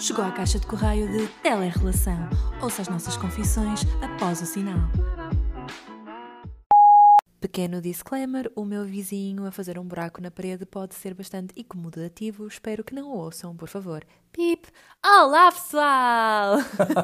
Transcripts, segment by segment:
Chegou à caixa de correio de Telerrelação. Ouça as nossas confissões após o sinal. Pequeno disclaimer: o meu vizinho a fazer um buraco na parede pode ser bastante incomodativo. Espero que não o ouçam, por favor. Pip! Olá, pessoal!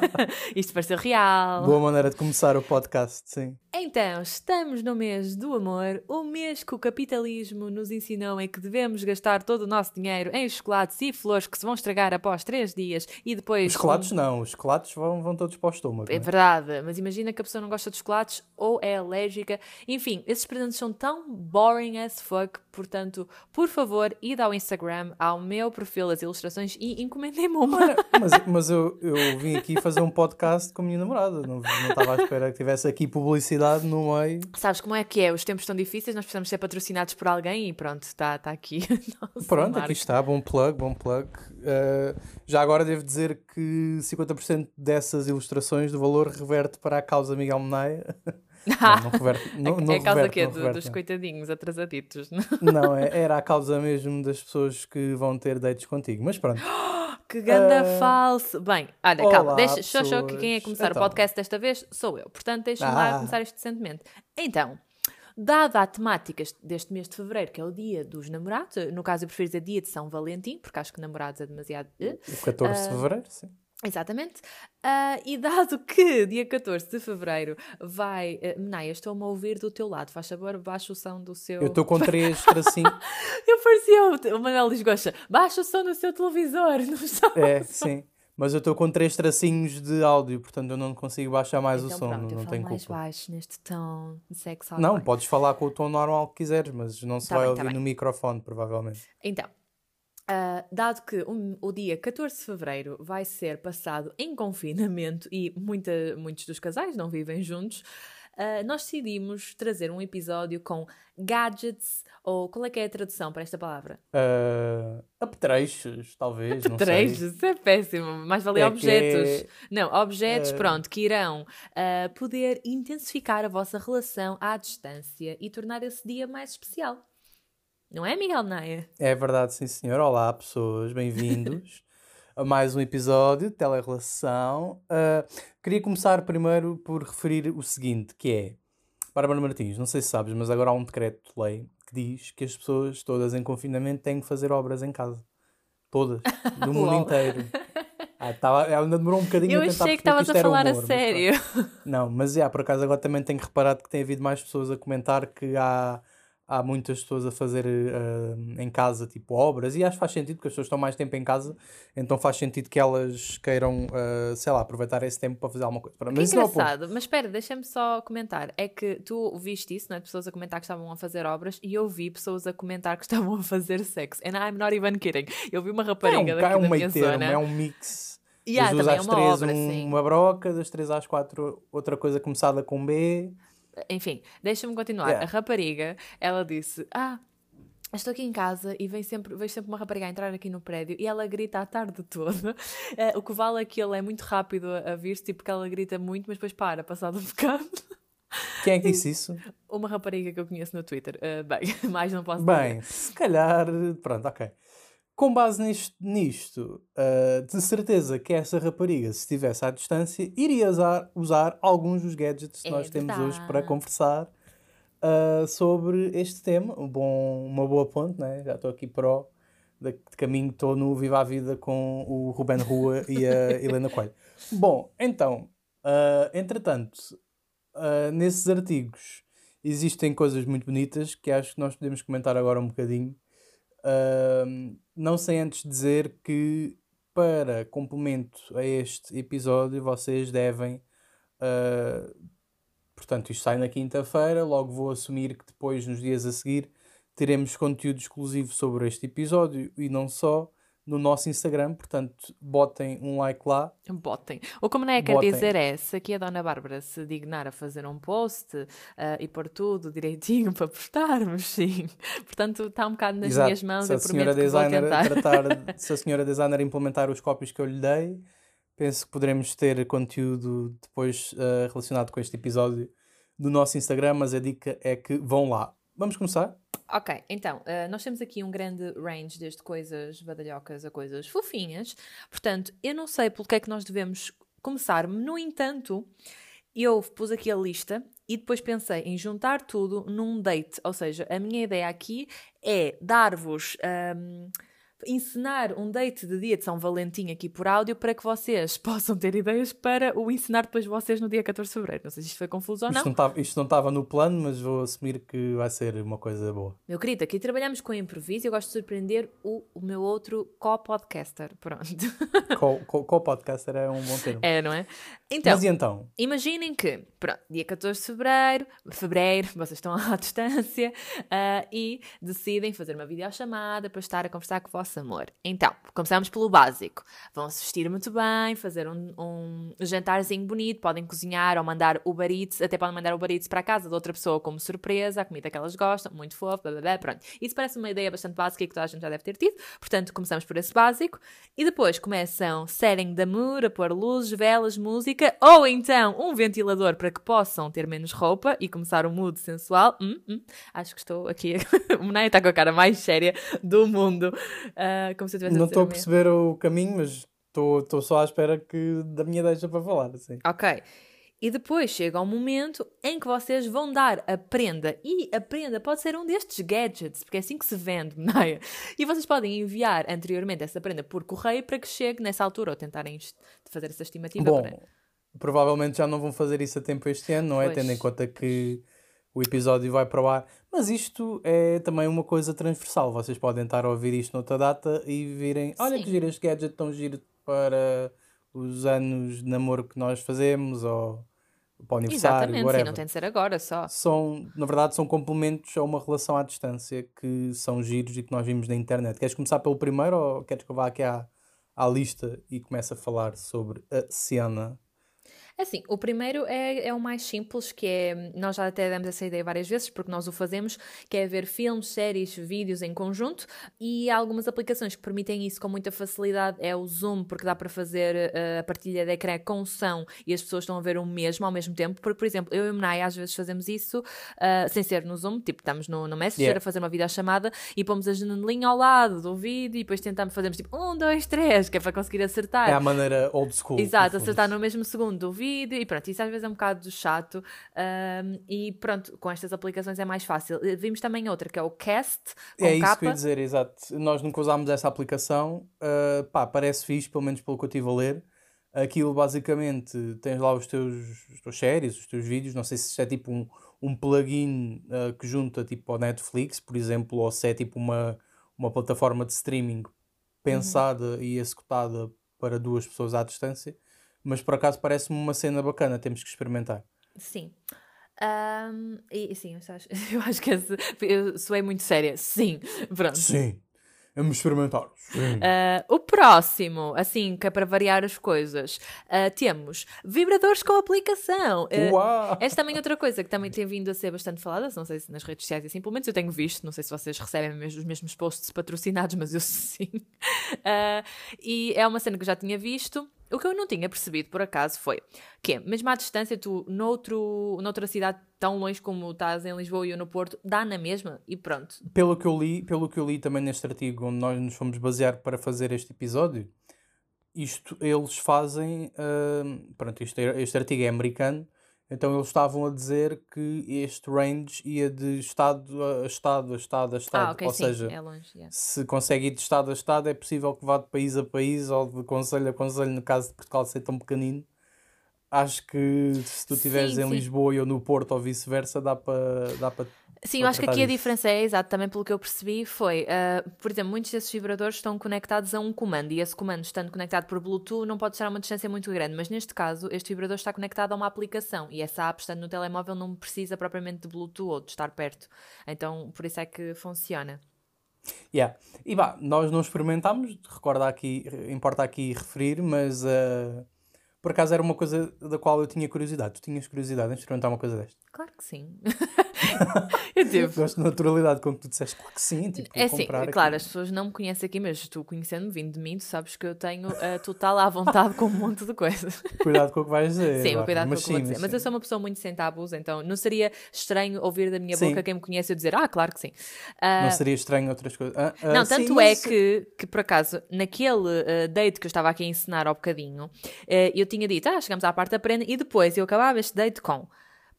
Isto pareceu real. Boa maneira de começar o podcast, sim. Então, estamos no mês do amor, o mês que o capitalismo nos ensinou em que devemos gastar todo o nosso dinheiro em chocolates e flores que se vão estragar após três dias e depois. Os chocolates não, os chocolates vão, vão todos para o estômago. É né? verdade, mas imagina que a pessoa não gosta de chocolates ou é alérgica. Enfim, esses presentes são tão boring as fuck, portanto, por favor, ide ao Instagram, ao meu perfil, as ilustrações e encomendem-me uma. Olha, mas mas eu, eu vim aqui fazer um podcast com a minha namorada. Não, não estava à espera que tivesse aqui publicidade no meio. Sabes como é que é? Os tempos estão difíceis, nós precisamos ser patrocinados por alguém e pronto, está tá aqui. Pronto, marca. aqui está, bom plug, bom plug. Uh, já agora devo dizer que 50% dessas ilustrações do valor reverte para a causa Miguel Menaia. Não, não reverte, não, não é a causa reverte, que é não do- reverte, dos coitadinhos atrasaditos. Não, é- era a causa mesmo das pessoas que vão ter dates contigo. Mas pronto. Que ganda Ah. falso. Bem, olha, Olá, calma, deixa, só, que quem é começar Então. o podcast desta vez sou eu. Portanto, deixa-me lá Ah. começar isto decentemente. Então, dada a temática deste mês de fevereiro, que é o dia dos namorados, no caso eu prefiro dizer dia de São Valentim, porque acho que namorados é demasiado. eh, O 14 de fevereiro, sim. Exatamente. Ah, e dado que dia 14 de fevereiro vai. Uh, Menaia, estou-me a ouvir do teu lado. Faz favor, baixa o som do seu. Eu estou com três tracinhos. Eu parecia o- o Manuel Lisgocha. Baixa o som do seu televisor. Não está É, sim. Mas eu estou com três tracinhos de áudio, portanto eu não consigo baixar mais Então o som, pronto, não, tenho mais culpa. baixo neste tom de sexo Não, podes falar com o tom normal que quiseres, mas não se Tá vai bem, tá ouvir bem. no microfone, provavelmente. Então, ah, dado que o, o dia 14 de fevereiro vai ser passado em confinamento e muita, muitos dos casais não vivem juntos, ah, nós decidimos trazer um episódio com gadgets, ou qual é que é a tradução para esta palavra? Uh, apetrechos, talvez, não sei. Trechos, isso é péssimo, mais valia É que objetos. é- Não, objetos, eh, pronto, que irão poder intensificar a vossa relação à distância e tornar esse dia mais especial. Não é, Miguel Naia? É verdade, sim senhor. Olá, pessoas, bem-vindos a mais um episódio de Telerrelação. Uh, queria começar primeiro por referir o seguinte, que é... Bárbara Martins, não sei se sabes, mas agora há um decreto de lei que diz que as pessoas todas em confinamento têm que fazer obras em casa. Todas. Do mundo inteiro. Ah, tava, ainda demorou um bocadinho Eu a tentar achei que estavas a falar a humor, mas sério. pronto. Não, mas é, por acaso agora também tenho reparado que tem havido mais pessoas a comentar que há, há muitas pessoas a fazer eh, em casa tipo obras e acho que faz sentido porque as pessoas estão mais tempo em casa, então faz sentido que elas queiram, eh, sei lá, aproveitar esse tempo para fazer alguma coisa. Pronto, Que Mas isso não é engraçado, mas espera, deixa-me só comentar. É que tu viste isso, não é? De pessoas a comentar que estavam a fazer obras e eu vi pessoas a comentar que estavam a fazer sexo. And I'm not even kidding. Eu vi uma É um, rapariga daqui é um da minha termo, zona. é um mix. Há das duas às uma três obra, um- uma broca, das três às quatro outra coisa começada com B. Enfim, deixa-me continuar. Yeah. A rapariga, ela disse: Ah, estou aqui em casa e vem sempre, vejo sempre uma rapariga a entrar aqui no prédio e ela grita a tarde toda. Eh, o que vale é que ele é muito rápido a, a vir-se, tipo que ela grita muito, mas depois para, passado um bocado. Quem é que disse isso? Uma rapariga que eu conheço no Twitter. Eh, bem, mais não posso Bem, dizer. se calhar, pronto, ok. Com base nisto, nisto ah, de certeza que essa rapariga, se estivesse à distância, iria usar, usar alguns dos gadgets que É nós temos hoje para conversar ah, sobre este tema. Um bom, uma boa ponte, né? Já estou aqui pró, de, de caminho estou no Viva a Vida com o Ruben Rua e a Helena Coelho. Bom, então, ah, entretanto, nesses artigos existem coisas muito bonitas que acho que nós podemos comentar agora um bocadinho. Não sem antes dizer que, para complemento a este episódio, vocês devem. ah, portanto, isto sai na quinta-feira, logo vou assumir que depois, nos dias a seguir, teremos conteúdo exclusivo sobre este episódio e não só no nosso Instagram. Portanto, botem um like lá. Botem. O que a Manéia quer Botem. dizer é, se aqui a Dona Bárbara se dignar a fazer um post ah, e pôr tudo direitinho para postarmos, sim. Portanto, está um bocado nas Exato. minhas mãos, se a eu senhora designer tratar, se a senhora designer implementar os cópios que eu lhe dei, penso que poderemos ter conteúdo depois eh, relacionado com este episódio no nosso Instagram, mas a dica é que vão lá. Vamos começar? Ok, então, uh, nós temos aqui um grande range desde coisas badalhocas a coisas fofinhas. Portanto, eu não sei pelo que é que nós devemos começar. No entanto, eu pus aqui a lista e depois pensei em juntar tudo num date. Ou seja, a minha ideia aqui é dar-vos. Um, ensinar um date de dia de São Valentim aqui por áudio para que vocês possam ter ideias para o ensinar depois vocês no dia 14 de Fevereiro. Não sei se isto foi confuso ou não. Isto não estava no plano, mas vou assumir que vai ser uma coisa boa. Meu querido, aqui trabalhamos com improviso e eu gosto de surpreender o, o meu outro co-podcaster. Pronto. Co-podcaster é um bom termo. É, não é? Então, mas e então? Imaginem que, pronto, dia 14 de Fevereiro, Fevereiro, vocês estão à distância uh, e decidem fazer uma videochamada para estar a conversar com o vosso amor. Então, começamos pelo básico. Vão se vestir muito bem, fazer um, um jantarzinho bonito, podem cozinhar ou mandar Uber Eats, até podem mandar Uber Eats para a casa de outra pessoa como surpresa, a comida que elas gostam, muito fofo, blá, blá, blá, pronto. Isso parece uma ideia bastante básica e que toda a gente já deve ter tido, portanto, começamos por esse básico e depois começam setting the mood, a pôr luzes, velas, música ou então um ventilador para que possam ter menos roupa e começar um mood sensual. Hum, hum. Acho que estou aqui. o Menai está com a cara mais séria do mundo. Uh, como se eu Não estou a perceber o caminho, mas estou só à espera que da minha deixa para falar. Assim. Ok. E depois chega um momento em que vocês vão dar a prenda. E a prenda pode ser um destes gadgets, porque é assim que se vende, Menaya. E vocês podem enviar anteriormente essa prenda por correio para que chegue nessa altura ou tentarem fazer essa estimativa. Bom, para... provavelmente já não vão fazer isso a tempo este ano, não é? Pois. Tendo em conta que o episódio vai para o ar. Mas isto é também uma coisa transversal. Vocês podem estar a ouvir isto noutra data e virem: olha Sim. que giro este gadget tão giro para os anos de namoro que nós fazemos ou para o aniversário. Exatamente, whatever. sim, não tem de ser agora só. São, na verdade, são complementos a uma relação à distância que são giros e que nós vimos na internet. Queres começar pelo primeiro ou queres que eu vá aqui à, à lista e comece a falar sobre a cena assim, o primeiro é, é o mais simples, que é, nós já até demos essa ideia várias vezes, porque nós o fazemos, que é ver filmes, séries, vídeos em conjunto, e há algumas aplicações que permitem isso com muita facilidade, é o Zoom, porque dá para fazer uh, a partilha de ecrã com som, e as pessoas estão a ver o mesmo ao mesmo tempo, porque, por exemplo, eu e o Menai às vezes fazemos isso, uh, sem ser no Zoom, tipo, estamos no, no Messenger yeah. a fazer uma videochamada, e pomos a janelinha ao lado do vídeo, e depois tentamos, fazemos tipo, um, dois, três, que é para conseguir acertar. É a maneira old school. Exato, acertar no mesmo segundo do vídeo, vídeo e pronto, isso às vezes é um bocado chato um, e pronto, com estas aplicações é mais fácil. Eh, vimos também outra que é o Cast. Com é isso capa. que eu ia dizer, exato. Nós nunca usámos essa aplicação, uh, pá, parece fixe, pelo menos pelo que eu estive a ler. Aquilo basicamente tens lá os teus, os teus séries, os teus vídeos, não sei se isto é tipo um, um plugin uh, que junta tipo ao Netflix, por exemplo, ou se é tipo uma, uma plataforma de streaming pensada uhum. e executada para duas pessoas à distância mas por acaso parece-me uma cena bacana, temos que experimentar. Sim. Um, e sim, eu acho, eu acho que esse, eu soei muito séria. Sim, pronto. Sim. Vamos experimentar. Uh, o próximo, assim, que é para variar as coisas, uh, temos vibradores com aplicação. Uh. Esta também é outra coisa que também tem vindo a ser bastante falada, não sei se nas redes sociais assim, pelo menos eu tenho visto, não sei se vocês recebem os mesmos posts patrocinados, mas eu sim. e é uma cena que eu já tinha visto. O que eu não tinha percebido, por acaso, foi que, mesmo à distância, tu, noutro, noutra cidade tão longe como estás em Lisboa e eu no Porto, dá na mesma e pronto. Pelo que eu li, pelo que eu li também neste artigo onde nós nos fomos basear para fazer este episódio, isto eles fazem. Uh, pronto, este, este artigo é americano então eles estavam a dizer que este range ia de estado a estado, a estado a estado. Ah, okay, ou sim, seja, é longe, yeah. se consegue ir de estado a estado, é possível que vá de país a país ou de conselho a conselho, no caso de Portugal ser tão pequenino. Acho que se tu estiveres em sim. Lisboa e eu no Porto ou vice-versa, dá para dá Sim, eu acho que aqui a diferença é exato, também pelo que eu percebi, foi, uh, por exemplo, muitos desses vibradores estão conectados a um comando e esse comando, estando conectado por Bluetooth, não pode estar a uma distância muito grande, mas neste caso, este vibrador está conectado a uma aplicação e essa app, estando no telemóvel, não precisa propriamente de Bluetooth ou de estar perto. Então, por isso é que funciona. Yeah. E vá, nós não experimentámos, recorda aqui, importa aqui referir, mas uh, por acaso era uma coisa da qual eu tinha curiosidade. Tu tinhas curiosidade em experimentar uma coisa desta? Claro que sim. eu tive. Gosto da naturalidade que tu disseste, claro que sim. Tipo, É comprar claro, as pessoas não me conhecem aqui, mas tu conhecendo-me, vindo de mim, tu sabes que eu tenho a total à vontade com um monte de coisas. Cuidado com o que vais dizer. Sim, cuidado mas com o que vou sim, dizer. Mas eu sou uma pessoa muito sem tabus, então não seria estranho ouvir da minha Sim. boca quem me conhece eu dizer, ah, claro que sim. Ah, Não seria estranho outras coisas. Ah, ah, Não, sim, tanto é que, que, por acaso, naquele eh, date que eu estava aqui a ensinar ao bocadinho, eh, eu tinha dito, ah, chegamos à parte da prenda, e depois eu acabava este date com.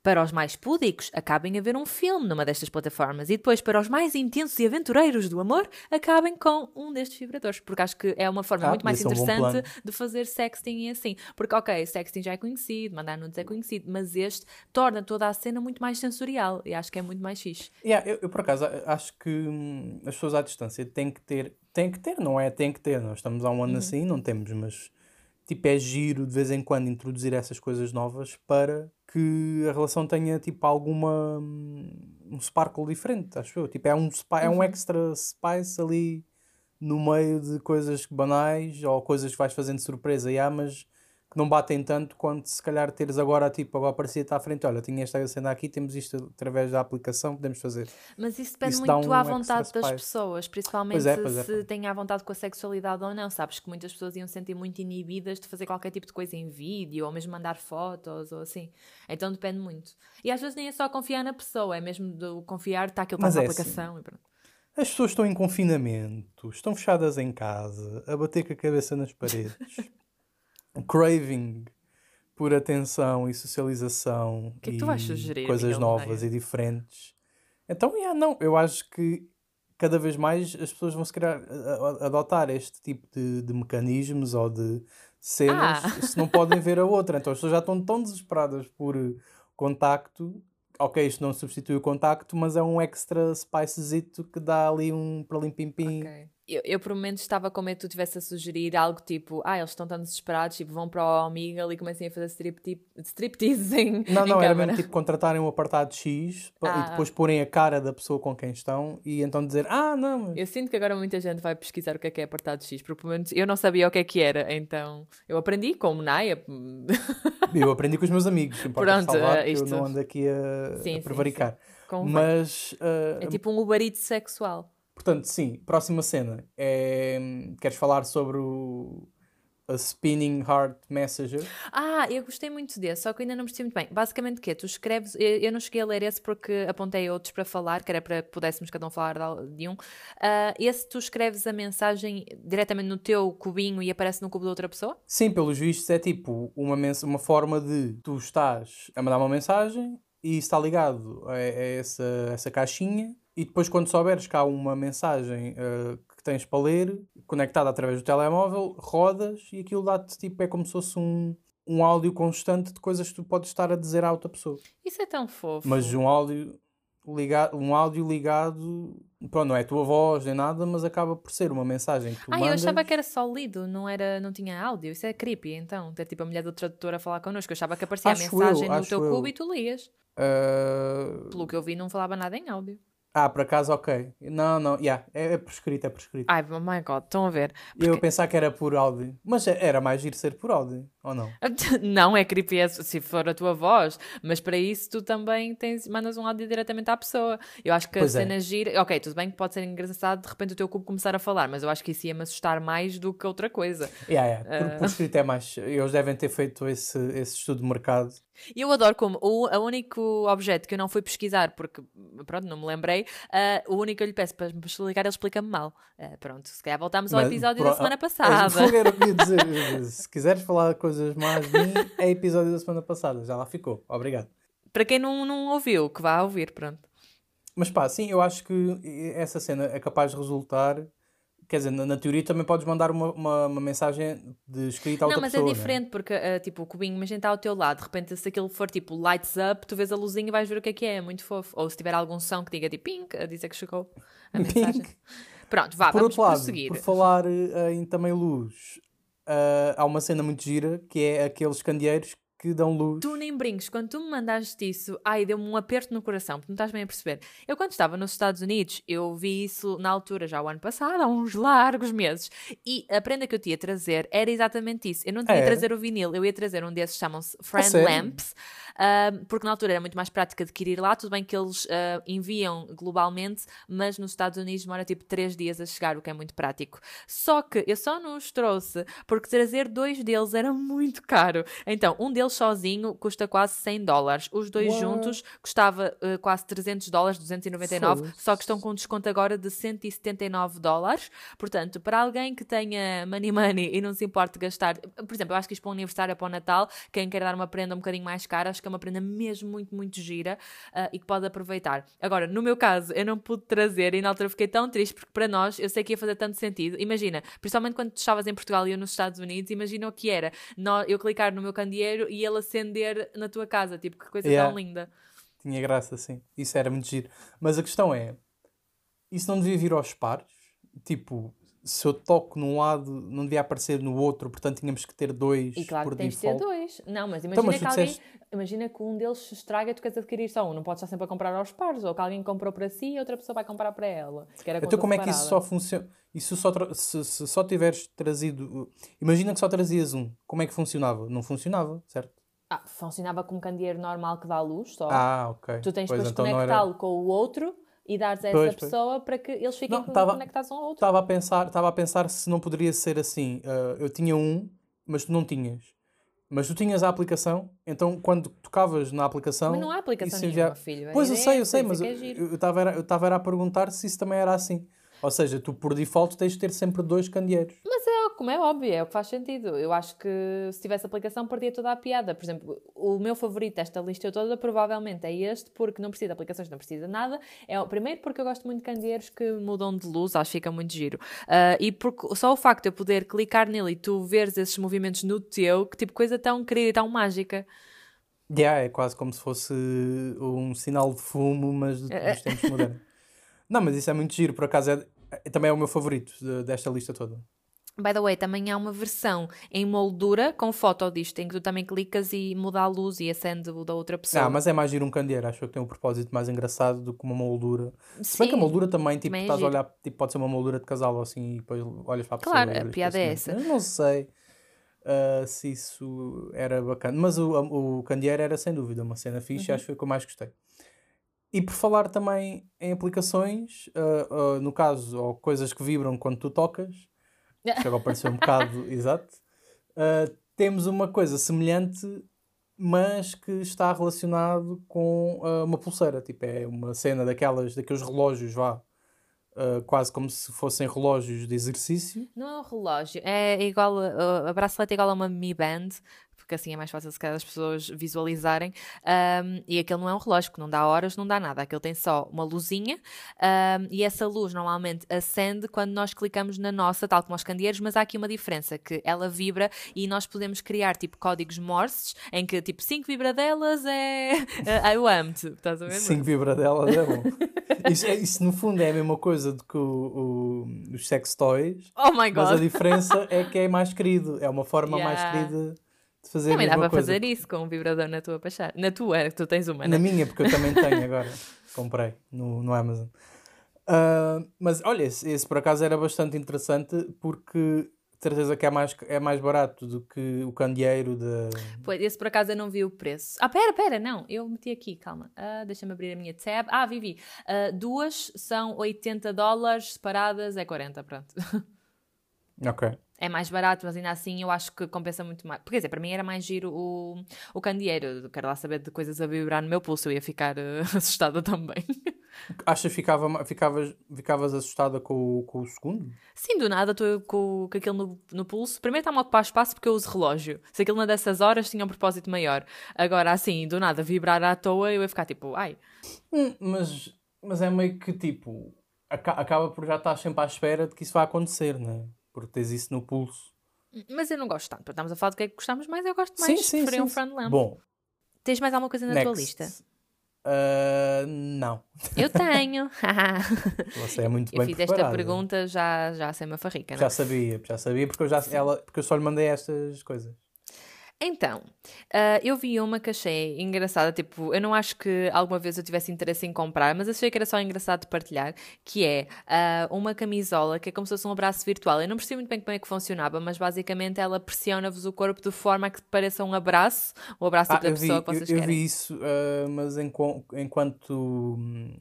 Para os mais púdicos, acabem a ver um filme numa destas plataformas. E depois, para os mais intensos e aventureiros do amor, acabem com um destes vibradores. Porque acho que é uma forma Ah, muito mais podia ser um interessante de fazer sexting e assim. Porque, ok, sexting já é conhecido, mandar nudes é conhecido, mas este torna toda a cena muito mais sensorial. E acho que é muito mais fixe. Yeah, eu, eu, por acaso acho que hum, as pessoas à distância têm que ter, têm que ter, não é? Têm que ter. Nós estamos há um Uhum. ano assim, não temos, mas tipo é giro de vez em quando introduzir essas coisas novas para que a relação tenha tipo alguma hum, um sparkle diferente, acho eu. Tipo, é um, é um Uhum. extra spice ali no meio de coisas banais ou coisas que vais fazendo de surpresa, yeah, mas que não batem tanto quanto se calhar teres agora, tipo, agora aparecia-te à frente, olha, tinha esta cena aqui, temos isto através da aplicação, podemos fazer. Mas isso depende Isso muito um à vontade das pessoas, principalmente Pois é, pois é. se têm à vontade com a sexualidade ou não. Sabes que muitas pessoas iam se sentir muito inibidas de fazer qualquer tipo de coisa em vídeo ou mesmo mandar fotos ou assim. Então depende muito. E às vezes nem é só confiar na pessoa, é mesmo do confiar, está aquilo para a é assim. aplicação e pronto. As pessoas estão em confinamento, estão fechadas em casa, a bater com a cabeça nas paredes. o craving por atenção e socialização que é que e sugerir, coisas Miguel novas Maia? e diferentes. Então, yeah, não, eu acho que cada vez mais as pessoas vão se a- adotar este tipo de, de mecanismos ou de cenas Ah. se não podem ver a outra. Então as pessoas já estão tão desesperadas por contacto. Ok, isto não substitui o contacto, mas é um extra spicezito que dá ali um para pim Ok. Eu, eu, por momentos, estava com medo que tu estivesse a sugerir algo tipo, ah, eles estão tão desesperados, tipo, vão para o Omegle e comecem a fazer strip, striptease em, Não, em não, era câmara. mesmo tipo contratarem um apartado X Ah. e depois porem a cara da pessoa com quem estão e então dizer, ah, não, mas Eu sinto que agora muita gente vai pesquisar o que é que é apartado X, porque pelo menos eu não sabia o que é que era, então eu aprendi como Naya. eu aprendi com os meus amigos. Pronto, eh, que isto- Eu não ando aqui a, Sim, a sim, prevaricar. Convém. Mas, ah, É tipo um ubarito sexual. portanto, sim, próxima cena. É, queres falar sobre o a Spinning Heart Messenger? Ah, eu gostei muito desse, só que ainda não percebi muito bem. Basicamente o quê? Tu escreves, eu, eu não cheguei a ler esse porque apontei outros para falar, que era para que pudéssemos cada um falar de um. Ah, esse tu escreves a mensagem diretamente no teu cubinho e aparece no cubo da outra pessoa? Sim, pelos vistos é tipo uma, uma forma de tu estás a mandar uma mensagem e está ligado a, a essa, essa caixinha e depois quando souberes que há uma mensagem eh, que tens para ler, conectada através do telemóvel, rodas e aquilo dá-te tipo, é como se fosse um, um áudio constante de coisas que tu podes estar a dizer à outra pessoa. Isso é tão fofo. Mas um áudio ligado, um áudio ligado, pronto, não é a tua voz nem nada, mas acaba por ser uma mensagem que tu Ah, eu mandas. achava que era só lido, não, era, não tinha áudio. Isso é creepy, então. Ter tipo a mulher do tradutor a falar connosco. Eu achava que aparecia Acho a mensagem eu, no teu eu. cubo e tu lias. Eh, Pelo que eu vi, não falava nada em áudio. Ah, por acaso, ok. Não, não, yeah, é, é prescrito, é prescrito. Ai, oh my god, estão a ver. Eu ia pensar que era por áudio. Mas é- era mais ir ser por áudio, ou não? Não é creepy é se for a tua voz, mas para isso tu também tens, mandas um áudio diretamente à pessoa. Eu acho que Pois a é. cena gira. Ok, tudo bem que pode ser engraçado de repente o teu cubo começar a falar, mas eu acho que isso ia-me assustar mais do que outra coisa. Yeah, yeah. Por, Ah. por escrito é mais. Eles devem ter feito esse, esse estudo de mercado. E eu adoro como o a único objeto que eu não fui pesquisar, porque pronto, não me lembrei, ah, o único que eu lhe peço para me explicar, ele explica-me mal. Ah, pronto, se calhar voltamos ao Mas, episódio pro- da semana passada. Fogo era o que eu ia dizer. Se quiseres falar coisas mais de mim, é episódio da semana passada. Já lá ficou. Obrigado. Para quem não, não ouviu, que vá ouvir, pronto. Mas pá, sim, eu acho que essa cena é capaz de resultar. Quer dizer, na, na teoria também podes mandar uma, uma, uma mensagem de escrita a Não, outra mas pessoa. é diferente, porque ah, tipo, o cubinho, imagina está ao teu lado, de repente se aquilo for tipo lights up, tu vês a luzinha e vais ver o que é que é, é muito fofo. Ou se tiver algum som que diga tipo pink, a dizer que chegou a mensagem. Pronto, vá, Por vamos outro lado, prosseguir. por falar eh, em também luz, eh, há uma cena muito gira que é aqueles candeeiros que dão luz. Tu nem brinques, quando tu me mandaste isso, ai, deu-me um aperto no coração, porque não estás bem a perceber. Eu, quando estava nos Estados Unidos, eu vi isso na altura, já o ano passado, há uns largos meses, e a prenda que eu te ia trazer era exatamente isso. Eu não te ia É. trazer o vinil, eu ia trazer um desses, chamam-se Friend? Lamps, ah, porque na altura era muito mais prática adquirir lá. Tudo bem que eles ah, enviam globalmente, mas nos Estados Unidos demora tipo 3 dias a chegar, o que é muito prático. Só que eu só não os trouxe porque trazer dois deles era muito caro. Então, um deles sozinho custa quase 100 dólares. Os dois What? juntos custava ah, quase 300 dólares, 299. Foda-se. Só que estão com um desconto agora de 179 dólares. Portanto, para alguém que tenha money money e não se importe gastar, por exemplo, eu acho que isto para o aniversário ou para o Natal, quem quer dar uma prenda um bocadinho mais cara, acho que é uma prenda mesmo muito, muito gira ah, e que pode aproveitar. Agora, no meu caso, eu não pude trazer e na altura fiquei tão triste porque para nós eu sei que ia fazer tanto sentido. Imagina, principalmente quando tu estavas em Portugal e eu nos Estados Unidos, imagina o que era eu clicar no meu candeeiro e ele acender na tua casa. Tipo, que coisa Yeah. tão linda. Tinha graça, sim. Isso era muito giro. Mas a questão é: isso não devia vir aos pares? Tipo, se eu toco num lado, não devia aparecer no outro, portanto tínhamos que ter dois E claro por que tens de ter default. dois. Não, mas imagina Então, mas que alguém. disseste- Imagina que um deles se estraga e tu queres adquirir só um. Não podes estar sempre a comprar aos pares. Ou que alguém comprou para si e outra pessoa vai comprar para ela. Que era Então, como é que isso só separada. Funciona? Isso só se, se só tiveres trazido. Imagina que só trazias um. Como é que funcionava? Não funcionava, certo? Ah, funcionava como candeeiro normal que dá luz só. Ah, ok. tu tens Pois, depois de então era- conectá-lo com o outro e dares a essa Pois, pois. pessoa para que eles fiquem Não, tava- conectados um ao outro. Estava a pensar, estava a pensar se não poderia ser assim. ah, eu tinha um, mas tu não tinhas. Mas tu tinhas a aplicação, então quando tocavas na aplicação. Mas não há aplicação nenhuma, envia- filho. A Pois eu sei, é eu sei, mas eu é é eu estava era- eu era a perguntar se isso também era assim. Ou seja, tu por default tens de ter sempre dois candeeiros. Mas é como é óbvio, é o que faz sentido. Eu acho que se tivesse aplicação perdia toda a piada. Por exemplo, o meu favorito desta lista toda provavelmente é este, porque não precisa de aplicações, não precisa de nada. É o primeiro porque eu gosto muito de candeeiros que mudam de luz, acho que fica muito giro. Ah, e porque só o facto de eu poder clicar nele e tu veres esses movimentos no teu, que tipo coisa tão querida e tão mágica. Yeah, é quase como se fosse um sinal de fumo, mas de- dos tempos modernos. Não, mas isso é muito giro, por acaso é, é- também é o meu favorito de- desta lista toda. By the way, também há uma versão em moldura com foto disto, em que tu também clicas e muda a luz e acende o da outra pessoa. Ah, mas é mais giro um candeeiro, acho que tem um propósito mais engraçado do que uma moldura. Se bem que a Sim. moldura também, tipo, também é estás a olhar, tipo, pode ser uma moldura de casal ou assim, e depois olhas para a pessoa. Claro, a piada é a seguinte. essa. Eu não sei ah, se isso era bacana, mas o, o candeeiro era sem dúvida uma cena fixe, Uhum. acho que foi o que eu mais gostei. E por falar também em aplicações, ah, ah, no caso, ou coisas que vibram quando tu tocas, que agora pareceu um bocado exato, ah, temos uma coisa semelhante, mas que está relacionado com uma pulseira. Tipo, é uma cena daquelas, daqueles relógios, vá, ah, quase como se fossem relógios de exercício. Não é um relógio, é igual, a, a bracelete é igual a uma Mi Band, porque assim é mais fácil se calhar as pessoas visualizarem. Ahm, e aquele não é um relógio, que não dá horas, não dá nada. Aquele tem só uma luzinha ahm, e essa luz normalmente acende quando nós clicamos na nossa, tal como aos candeeiros, mas há aqui uma diferença, que ela vibra e nós podemos criar tipo códigos Morse, em que tipo 5 vibradelas é eu amo-te, estás a ver? 5 vibradelas é bom. isso, é- isso, no fundo é a mesma coisa do que o- o- os sex toys, Oh my mas a god! diferença é que é mais querido. É uma forma mais Yeah. querida de fazer Também dá para coisa. fazer isso com um vibrador na tua pachada. Na tua, tu tens uma, Na né? minha, porque eu também tenho agora. Comprei no, no Amazon. Ah, mas olha, esse, esse por acaso era bastante interessante porque de certeza que é mais, é mais barato do que o candeeiro de. Pois, esse por acaso eu não vi o preço. Ah, pera, pera, não, eu meti aqui, calma. Ah, Deixa-me abrir a minha tab. Ah, vi, vi. Ah, duas são 80 dólares, separadas é 40, pronto. Ok. É mais barato, mas ainda assim eu acho que compensa muito mais. Porque, quer dizer, para mim era mais giro o, o candeeiro. Quero lá saber de coisas a vibrar no meu pulso, eu ia ficar ah, assustada também. Achas que ficava, ficavas, ficavas assustada com, o- com o segundo? Sim, do nada estou com, com aquilo no, no pulso. Primeiro está-me a ocupar espaço porque eu uso relógio. Se aquilo uma dessas horas tinha um propósito maior. Agora, assim, do nada, vibrar à toa, eu ia ficar tipo, ai, Hum, mas, mas é meio que tipo. aca- acaba por já estar sempre à espera de que isso vai acontecer, né? Porque tens isso no pulso. Mas eu não gosto tanto. Estamos a falar do que é que gostamos mais. Eu gosto mais de preferir um front lamp. Bom, Tens mais alguma coisa na tua next. lista? Ah, não. Eu tenho. Você é muito eu bem fiz esta preparada. pergunta já, já sem uma farrica, não é? Já sabia, já sabia, porque eu, já, ela, porque eu só lhe mandei estas coisas. Então, uh, eu vi uma que achei engraçada, tipo, eu não acho que alguma vez eu tivesse interesse em comprar, mas achei que era só engraçado de partilhar, que é uh, uma camisola que é como se fosse um abraço virtual. Eu não percebi muito bem como é que funcionava, mas basicamente ela pressiona-vos o corpo de forma a que pareça um abraço, o abraço ah, da pessoa vi, que vocês eu, eu querem. vi isso, uh, mas enquanto, enquanto hum,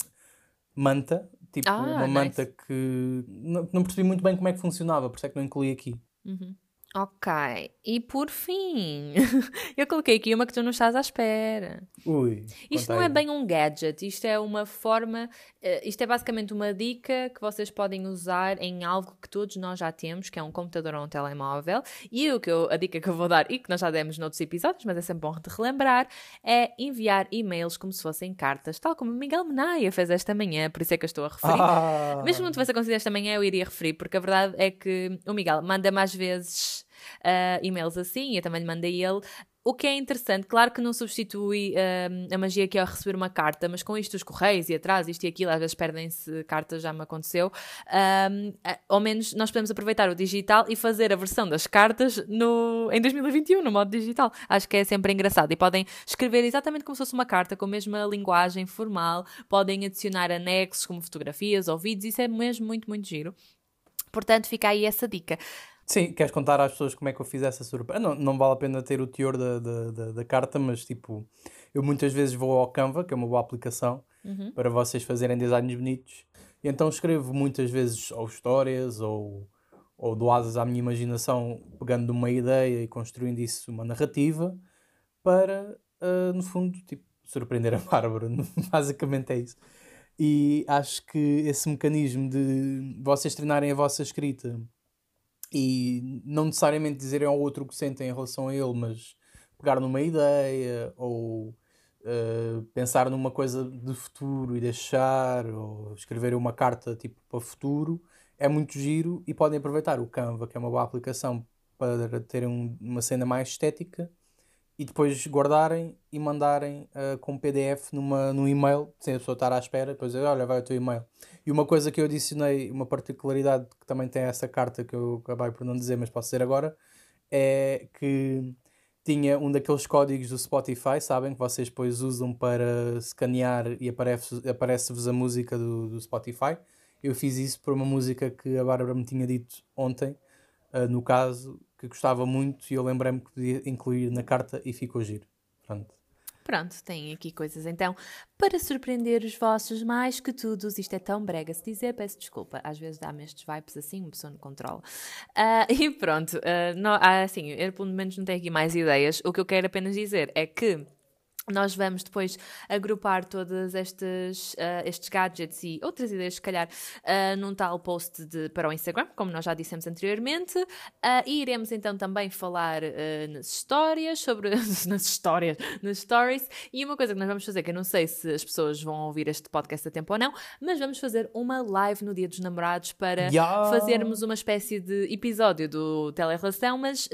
manta, tipo Ah, uma nice. manta que não, não percebi muito bem como é que funcionava, por isso é que não incluí aqui. Uhum. Ok, e por fim, eu coloquei aqui uma que tu não estás à espera. Ui, Isto não é aí. bem um gadget, isto é uma forma, eh, isto é basicamente uma dica que vocês podem usar em algo que todos nós já temos, que é um computador ou um telemóvel. E o que eu, a dica que eu vou dar, e que nós já demos noutros episódios, mas é sempre bom de relembrar, é enviar e-mails como se fossem cartas, tal como o Miguel Menaia fez esta manhã, por isso é que eu estou a referir. Ah, Mesmo que não tivesse acontecido esta manhã, eu iria referir, porque a verdade é que o Miguel manda mais vezes ah, e-mails assim, e eu também lhe mandei ele. O que é interessante, claro que não substitui ah, a magia que é receber uma carta, mas com isto os correios e atrás, isto e aquilo, às vezes perdem-se cartas, já me aconteceu. ah, ah, ao menos nós podemos aproveitar o digital e fazer a versão das cartas no, em 2021, no modo digital. Acho que é sempre engraçado. E podem escrever exatamente como se fosse uma carta, com a mesma linguagem formal, podem adicionar anexos como fotografias ou vídeos, isso é mesmo muito, muito giro. Portanto, fica aí essa dica. Sim, queres contar às pessoas como é que eu fiz essa surpresa? Não, não vale a pena ter o teor da, da, da, da carta, mas tipo, eu muitas vezes vou ao Canva, que é uma boa aplicação, Uhum. para vocês fazerem designs bonitos. E então escrevo muitas vezes ou histórias ou, ou dou asas à minha imaginação, pegando uma ideia e construindo isso uma narrativa, para, ah, no fundo, tipo, surpreender a Bárbara. Basicamente é isso. E acho que esse mecanismo de vocês treinarem a vossa escrita e não necessariamente dizerem ao outro o que sentem em relação a ele, mas pegar numa ideia ou uh, pensar numa coisa de futuro e deixar, ou escrever uma carta tipo para futuro, é muito giro e podem aproveitar. O Canva, que é uma boa aplicação para terem um- uma cena mais estética e depois guardarem e mandarem uh, com PDF numa, num e-mail, sem a pessoa estar à espera, depois dizer, olha, vai o teu e-mail. E uma coisa que eu adicionei, uma particularidade que também tem essa carta que eu acabei por não dizer, mas posso dizer agora, é que tinha um daqueles códigos do Spotify, sabem, que vocês depois usam para escanear e aparece- aparece-vos a música do, do Spotify. Eu fiz isso por uma música que a Bárbara me tinha dito ontem, uh, no caso, que gostava muito e eu lembrei-me que podia incluir na carta e ficou giro. Pronto. Pronto, tem aqui coisas então para surpreender os vossos mais que tudo. Isto é tão brega se dizer, peço desculpa. Às vezes dá-me estes vibes assim, uma pessoa não controla. Ah, e pronto, ah, não, ah, assim, eu pelo menos não tenho aqui mais ideias. O que eu quero apenas dizer é que. Nós vamos depois agrupar todos estes, ah, estes gadgets e outras ideias, se calhar, ah, num tal post de, para o Instagram, como nós já dissemos anteriormente. Ah, e iremos então também falar nas histórias, sobre. nas histórias, nas stories. E uma coisa que nós vamos fazer, que eu não sei se as pessoas vão ouvir este podcast a tempo ou não, mas vamos fazer uma live no Dia dos Namorados para Ya! fazermos uma espécie de episódio do Telerelação, mas.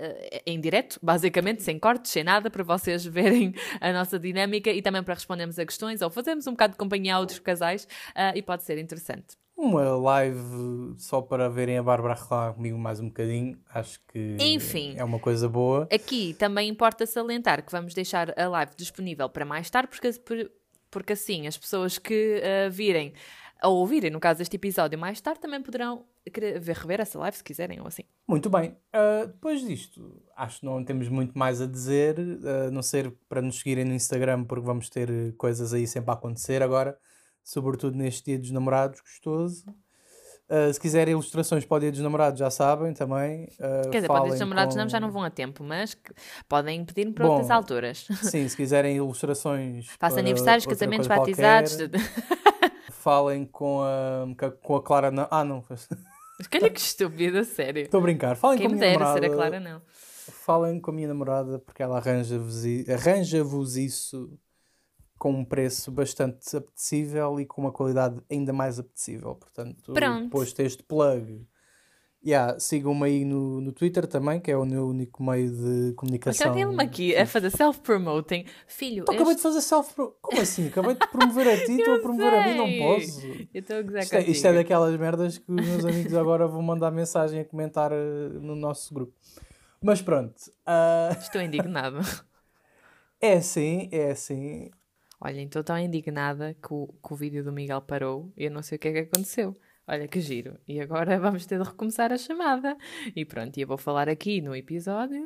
Ah, em direto, basicamente, sem cortes, sem nada, para vocês verem a nossa dinâmica e também para respondermos a questões ou fazermos um bocado de companhia a outros casais ah, e pode ser interessante. Uma live só para verem a Bárbara reclamar comigo mais um bocadinho, acho que Enfim. é uma coisa boa. Aqui também importa salientar que vamos deixar a live disponível para mais tarde, porque, por- porque assim as pessoas que ah, virem ou ouvirem, no caso deste episódio, mais tarde, também poderão ver, rever essa live se quiserem ou assim. Muito bem. Ah, depois disto, acho que não temos muito mais a dizer, a não ser para nos seguirem no Instagram, porque vamos ter coisas aí sempre a acontecer agora, sobretudo neste dia dos namorados, gostoso. Ah, se quiserem ilustrações para o dia dos namorados, já sabem também. Ah, Quer dizer, para os falem namorados com- não, já não vão a tempo, mas podem pedir-me para Bom, outras alturas. Sim, se quiserem ilustrações. Faço para aniversários, casamentos, batizados. qualquer, Falem com a, com a Clara. Não. Ah, não. Olha que estúpido, a sério. Estou a brincar. Falem Quem com a minha dera namorada. ser a Clara, não. Falem com a minha namorada porque ela arranja-vos arranja-vos isso com um preço bastante apetecível e com uma qualidade ainda mais apetecível. Portanto, Pronto. posto este plug, yeah, sigam-me aí no, no Twitter também, que é o meu único meio de Mas comunicação. já ele-me aqui a fazer self-promoting. Filho, Então, acabei este- de fazer self Como assim? Acabei de promover a ti, estou a promover a mim, não posso. eu estou a gozar Isto é, isto é daquelas merdas que os meus amigos agora vão mandar mensagem a comentar eh, no nosso grupo. Mas pronto. Uh... Estou indignada. é assim, é assim. Olha, então estou indignada que o, que o vídeo do Miguel parou e eu não sei o que é que aconteceu. Olha que giro. E agora vamos ter de recomeçar a chamada. E pronto, e eu vou falar aqui no episódio.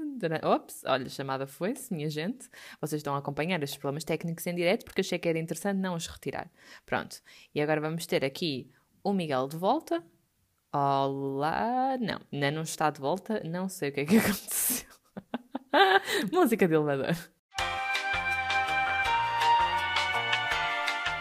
Ops, olha, a chamada foi-se, minha gente. Vocês estão a acompanhar estes problemas técnicos em direto porque achei que era interessante não os retirar. Pronto. E agora vamos ter aqui o Miguel de volta. Olá. Não, ainda não está de volta. Não sei o que é que aconteceu. Música de elevador.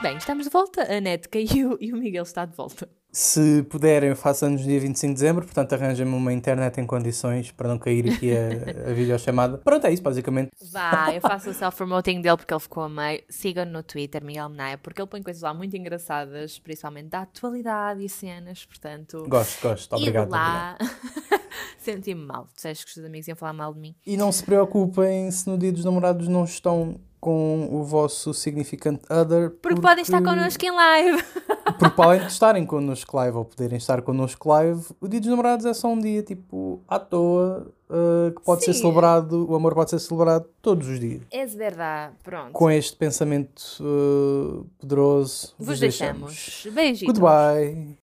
Bem, estamos de volta. A net caiu e o Miguel está de volta. Se puderem, façam-nos dia 25 de dezembro, portanto arranjem-me uma internet em condições para não cair aqui a, a videochamada. Pronto, é isso, basicamente. Vá, eu faço o self-promoting dele porque ele ficou a meio. Sigam no Twitter, Miguel Menaia, porque ele põe coisas lá muito engraçadas, principalmente da atualidade e cenas, portanto... Gosto, gosto, obrigado. E lá... Senti-me mal. Disseste que os amigos iam falar mal de mim. E não se preocupem se no dia dos namorados não estão com o vosso significant other. Porque, porque... podem estar connosco em live. Porque de estarem connosco live ou poderem estar connosco live, o dia dos namorados é só um dia tipo à toa uh, que pode Sim. ser celebrado, o amor pode ser celebrado todos os dias. É verdade, pronto. Com este pensamento uh, poderoso, vos, vos deixamos. deixamos. Beijinhos. Goodbye.